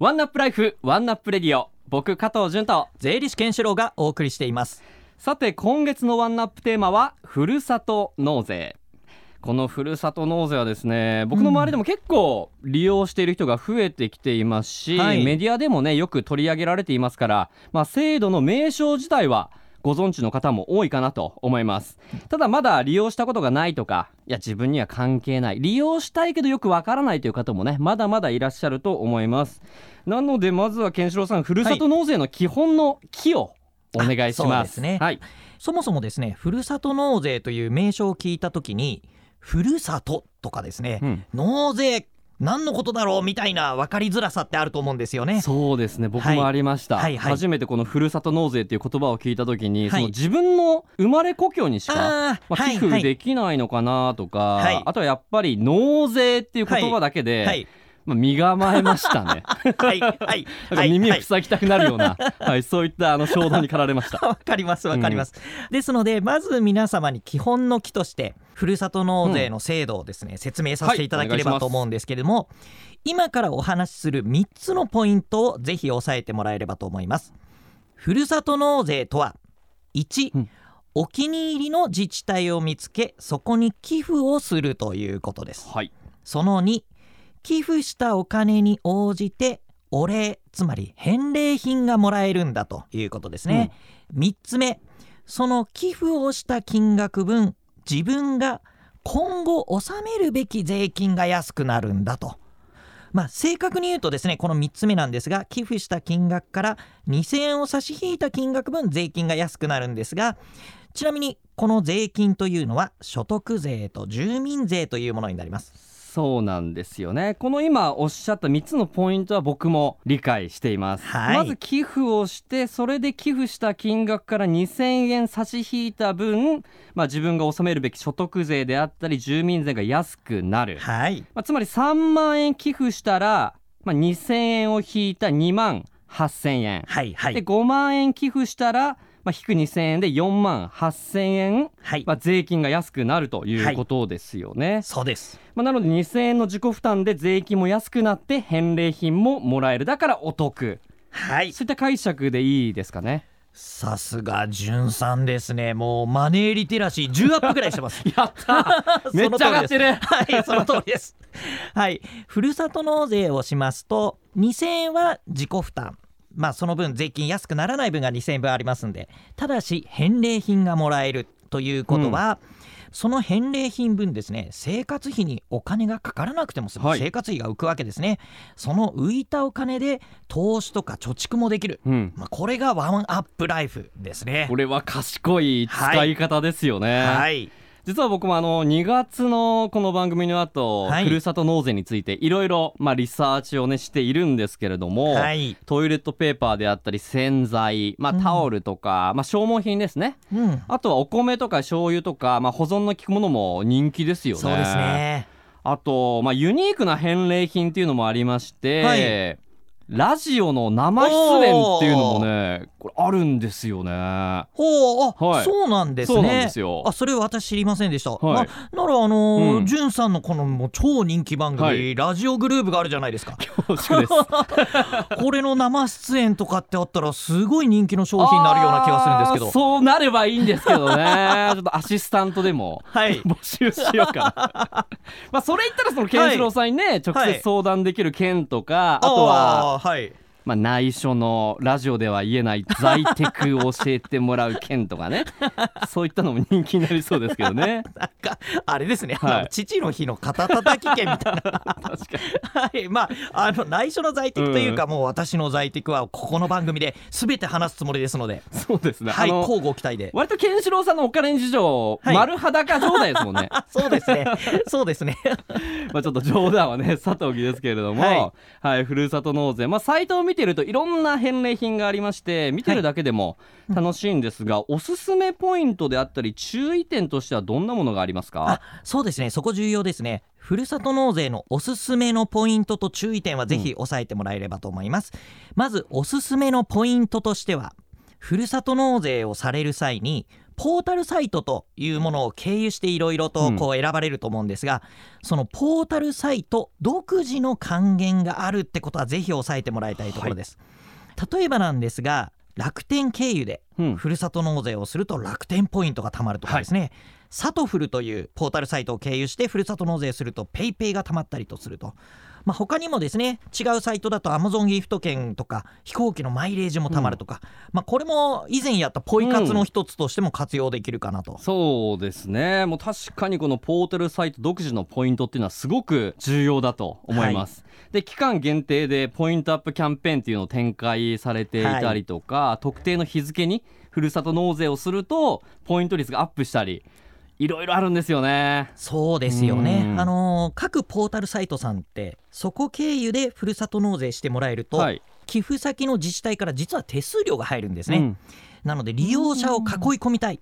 One Up Life One Up Radio。僕加藤潤と税理士健志郎がお送りしています。さて今月の One Up テーマはふるさと納税。このふるさと納税はですね僕の周りでも結構利用している人が増えてきていますし、はい。メディアでもねよく取り上げられていますから、まあ、制度の名称自体はご存知の方も多いかなと思います。ただまだ利用したことがないとかいや自分には関係ない。利用したいけどよくわからないという方もねまだまだいらっしゃると思います。なのでまずはケンシロウさんふるさと納税の基本の「木」をお願いしまですすね。はい。そもそもですねふるさと納税という名称を聞いた時にふるさととかですね、うん。納税何のことだろうみたいな分かりづらさってあると思うんですよね。そうですね。僕もありました、はいはい。はい初めてこのふるさと納税っていう言葉を聞いた時に、はいその自分の生まれ故郷にしかまあ、はい寄付できないのかなとか、はい。あとはやっぱり納税っていう言葉だけで、はい。まあ、身構えましたね。は いはい。なんか耳塞ぎたくなるような、はいそういったあの衝動に駆られました。わかりますわかります、ですのでまず皆様に基本の木としてふるさと納税の制度をですね、説明させていただければと思うんですけれども、今からお話しする3つのポイントをぜひ押さえてもらえればと思います。ふるさと納税とは1、うん。お気に入りの自治体を見つけそこに寄付をするということです。はい。その2寄付したお金に応じてお礼つまり返礼品がもらえるんだということですね、3つ目その寄付をした金額分自分が今後納めるべき税金が安くなるんだと。まあ、正確に言うとですねこの3つ目なんですが寄付した金額から2000円を差し引いた金額分税金が安くなるんですがちなみにこの税金というのは所得税と住民税というものになります。そうなんですよね。この今おっしゃった3つのポイントは僕も理解しています、はい。まず寄付をしてそれで寄付した金額から2000円差し引いた分、まあ、自分が納めるべき所得税であったり住民税が安くなる、はい。まあ、つまり3万円寄付したら、まあ、2000円を引いた2万8000円、はいはい。で5万円寄付したら、まあ、引く2000円で4万8000円、はい、まあ、税金が安くなるということですよね、そうです。まあ、なので2000円の自己負担で税金も安くなって返礼品ももらえる。だからお得。はい。そういった解釈でいいですかね。さすがじゅんさんですね。もうマネーリテラシー10アップぐらいしてます。やった めっちゃ上がってる。はいその通りです。はい。ふるさと納税をしますと2000円は自己負担まあその分税金安くならない分が2000円分ありますんでただし返礼品がもらえるということは、その返礼品分ですね生活費にお金がかからなくても済む、はい。生活費が浮くわけですね。その浮いたお金で投資とか貯蓄もできる、うん。まあ、これがワンアップライフですね。これは賢い使い方ですよね、はい実は僕もあの2月のこの番組の後、はい。ふるさと納税についていろいろまあリサーチをねしているんですけれども、はい。トイレットペーパーであったり洗剤、まあ、うん。タオルとか、まあ、消耗品ですね。うん。あとはお米とか醤油とか、まあ、保存の効くものも人気ですよね。そうですね。あと、まあ、ユニークな返礼品っていうのもありまして、はいラジオの生出演っていうのもねこれあるんですよね。ほうあ、はい。そうなんですね。そうなんですよ。あそれは私知りませんでした、はい。まあならあのじゅん。さんのこのもう超人気番組、はい。ラジオグループがあるじゃないですか。恐縮です。これの生出演とかってあったらすごい人気の商品になるような気がするんですけど。そうなればいいんですけどね。ちょっとアシスタントでもはい。募集しようかな。まあそれ言ったらそのケンシロウさんにね、直接相談できる件とか、あとははい。まあ、内緒のラジオでは言えない在テクを教えてもらう件とかね。そういったのも人気になりそうですけどね。なんかあれですね、はい。父の日の肩たたき券みたいな。確かに。はい。まああの内緒の在宅というか、もう私の在宅はここの番組で全て話すつもりですので。そうですね、はい交互期待で。割とケンシロウさんのお金事情、はい。丸裸状態ですもんね。あ そうですね。そうですね。まあちょっと冗談はねさておきですけれども、ははいいふるさと納税、まあ、サイトを見てるといろんな返礼品がありまして見てるだけでも楽しいんですが、おすすめポイントであったり注意点としてはどんなものがありますか？あそうですね。そこ重要ですね。ふるさと納税のおすすめのポイントと注意点はぜひ押さえてもらえればと思います、まずおすすめのポイントとしてはふるさと納税をされる際にポータルサイトというものを経由していろいろとこう選ばれると思うんですが、そのポータルサイト独自の還元があるってことはぜひ押さえてもらいたいところです、例えばなんですが楽天経由でうん。ふるさと納税をすると楽天ポイントが貯まるとかですね、さとふるというポータルサイトを経由してふるさと納税すると PayPay が貯まったりとすると。まあ、他にもですね違うサイトだと Amazon ギフト券とか飛行機のマイレージも貯まるとか、まあ、これも以前やったポイ活の一つとしても活用できるかなと、そうですね。もう確かにこのポータルサイト独自のポイントっていうのはすごく重要だと思います、で期間限定でポイントアップキャンペーンっていうのを展開されていたりとか、特定の日付にふるさと納税をするとポイント率がアップしたりいろいろあるんですよね。そうですよね、うん。あのー各ポータルサイトさんってそこ経由でふるさと納税してもらえると、はい。寄付先の自治体から実は手数料が入るんですね、うん。なので利用者を囲い込みたい、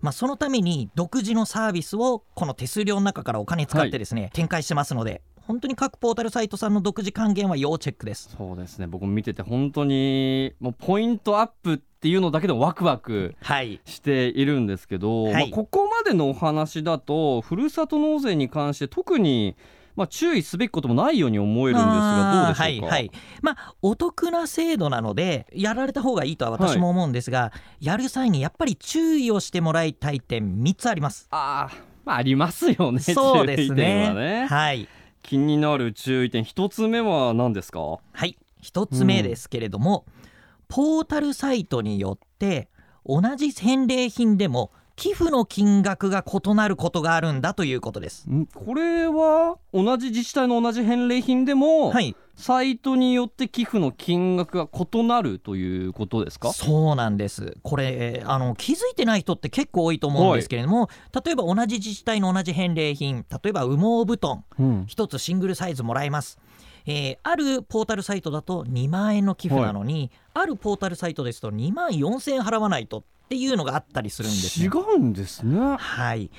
まあ、そのために独自のサービスをこの手数料の中からお金使ってですね、展開してますので本当に各ポータルサイトさんの独自還元は要チェックです。そうですね。僕も見てて本当にもうポイントアップっていうのだけでもワクワクはい。しているんですけど、はい。まあ、ここまでのお話だとふるさと納税に関して特に、まあ、注意すべきこともないように思えるんですがどうでしょうか、はいはい。まあお得な制度なのでやられた方がいいとは私も思うんですが、やる際にやっぱり注意をしてもらいたい点3つあります。あーまあありますよねそうです注意点はねね。はい。気になる注意点一つ目は何ですか？はい一つ目ですけれども、ポータルサイトによって同じ返礼品でも寄付の金額が異なることがあるんだということです。ん？これは同じ自治体の同じ返礼品でも、はい、サイトによって寄付の金額が異なるということですか？そうなんです。これあの気づいてない人って結構多いと思うんですけれども、例えば同じ自治体の同じ返礼品、例えば羽毛布団うん一つシングルサイズもらえます。えーあるポータルサイトだと2万円の寄付なのに、あるポータルサイトですと2万4000円払わないとっていうのがあったりするんですね違。うんですね。はい。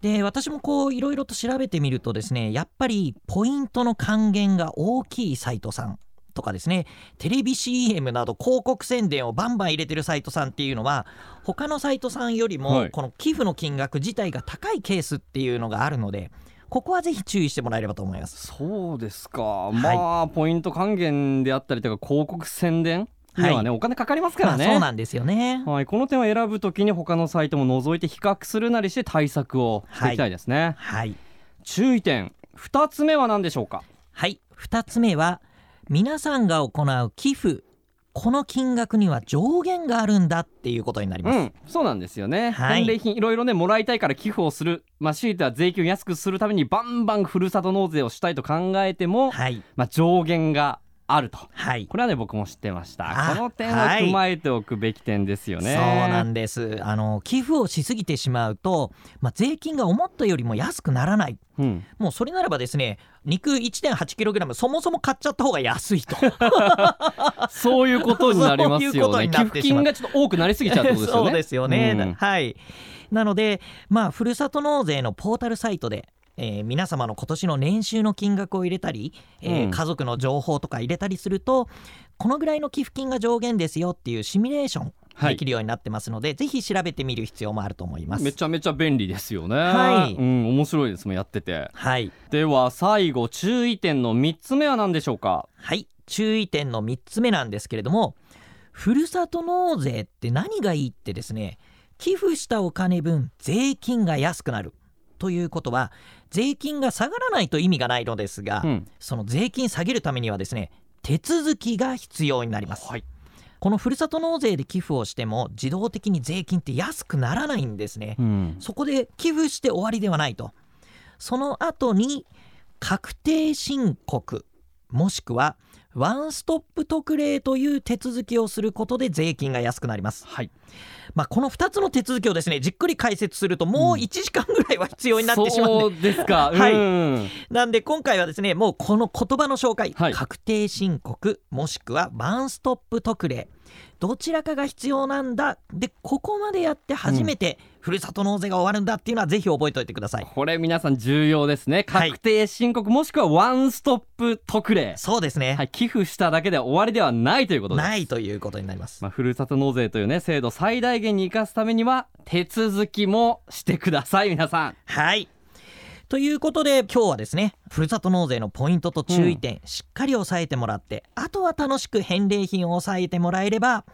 で私もこういろいろと調べてみるとですねやっぱりポイントの還元が大きいサイトさんとかですねテレビ CM など広告宣伝をバンバン入れてるサイトさんっていうのは他のサイトさんよりはい。もこの寄付の金額自体が高いケースっていうのがあるのでここはぜひ注意してもらえればと思います。そうですか、まあポイント還元であったりとか広告宣伝。にはね、お金かかりますからね、まあ、そうなんですよね。はい、この点を選ぶときに他のサイトも除いて比較するなりして対策をしていきたいですね、はい。注意点。2つ目は何でしょうか？はい。2つ目は皆さんが行う寄付この金額には上限があるんだっていうことになります。うんそうなんですよね、はい。返礼品いろいろねもらいたいから寄付をする。まあ強いては税金を安くするためにバンバンふるさと納税をしたいと考えても、はい。まあ、上限があると。はい。これはね僕も知ってました。あこの点は踏まえておくべき点ですよね、そうなんです。あの寄付をしすぎてしまうと、まあ、税金が思ったよりも安くならない。うん、もうそれならばですね肉 1.8kg そもそも買っちゃった方が安いと。そういうことになりますよね。寄付金がちょっと多くなりすぎちゃうってことですよね。そうですよね、うん。はい。なのでまあふるさと納税のポータルサイトでえー皆様の今年の年収の金額を入れたり、えーうん家族の情報とか入れたりするとこのぐらいの寄付金が上限ですよっていうシミュレーションはいできるようになってますので、ぜひ調べてみる必要もあると思います。めちゃめちゃ便利ですよね。はいうん、面白いですもんやってて。はい、では最後注意点の3つ目は何でしょうか？はい、注意点の3つ目なんですけれどもふるさと納税って何がいいってですね寄付したお金分税金が安くなるということは税金が下がらないと意味がないのですが、うん、その税金下げるためにはですね手続きが必要になります、はい。このふるさと納税で寄付をしても自動的に税金って安くならないんですね、うん、そこで寄付して終わりではないと。その後に確定申告もしくはワンストップ特例という手続きをすることで税金が安くなります、はい。まあ、この2つの手続きをですねじっくり解説するともう1時間ぐらいは必要になってしまうんで、そうですか。はい。うん。なんで今回はですねもうこの言葉の紹介、はい。確定申告もしくはワンストップ特例どちらかが必要なんだ。でここまでやって初めてふるさと納税が終わるんだっていうのはぜひ覚えておいてください。これ皆さん重要ですね。はい。確定申告、もしくはワンストップ特例、そうですね、はい、寄付しただけで終わりではないということです。ないということになります。まあ、ふるさと納税というね制度最大限に生かすためには手続きもしてください皆さん。はいということで今日はですねふるさと納税のポイントと注意点、しっかり押さえてもらってあとは楽しく返礼品を抑えてもらえれば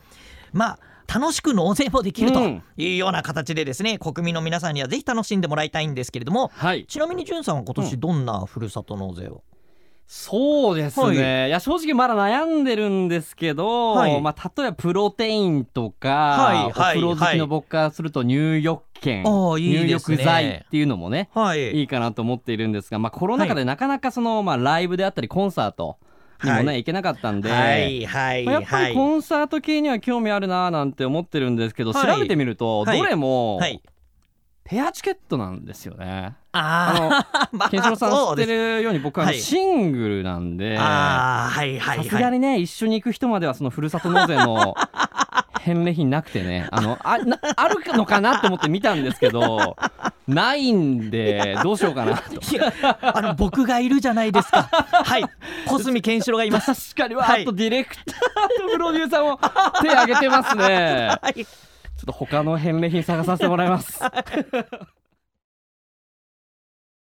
まあ楽しく納税もできるとうん。いうような形でですね、国民の皆さんにはぜひ楽しんでもらいたいんですけれどもはい。ちなみにんさんは今年どんなふるさと納税を、そうですね、、はい。や正直まだ悩んでるんですけど、はい。まあ、例えばプロテインとか、はいはいお風呂好きの僕からすると入浴券、ああいい入浴剤っていうのもねはい。いいかなと思っているんですが、まあ、コロナ禍でなかなかその、まあ、ライブであったりコンサートにもね、はい。行けなかったんで、はいはいまあやっぱはいりコンサート系には興味あるなーなんて思ってるんですけど、はい。調べてみるとはい。どれもはいペアチケットなんですよね。ああ まケンシロウさん知ってるるように僕はシングルなんで、ああはいはいさすはいがにね一緒に行く人まではそのふるさと納税の 返礼品なくてねあのあなあるのかなと思って見たんですけどないんでどうしようかなと。あの僕がいるじゃないですか。はい。小杉健志郎がいます。確かにわはい。ーっとディレクターとプロデューサーも手挙げてますね。はいちょっと他の返礼品探させてもらいます。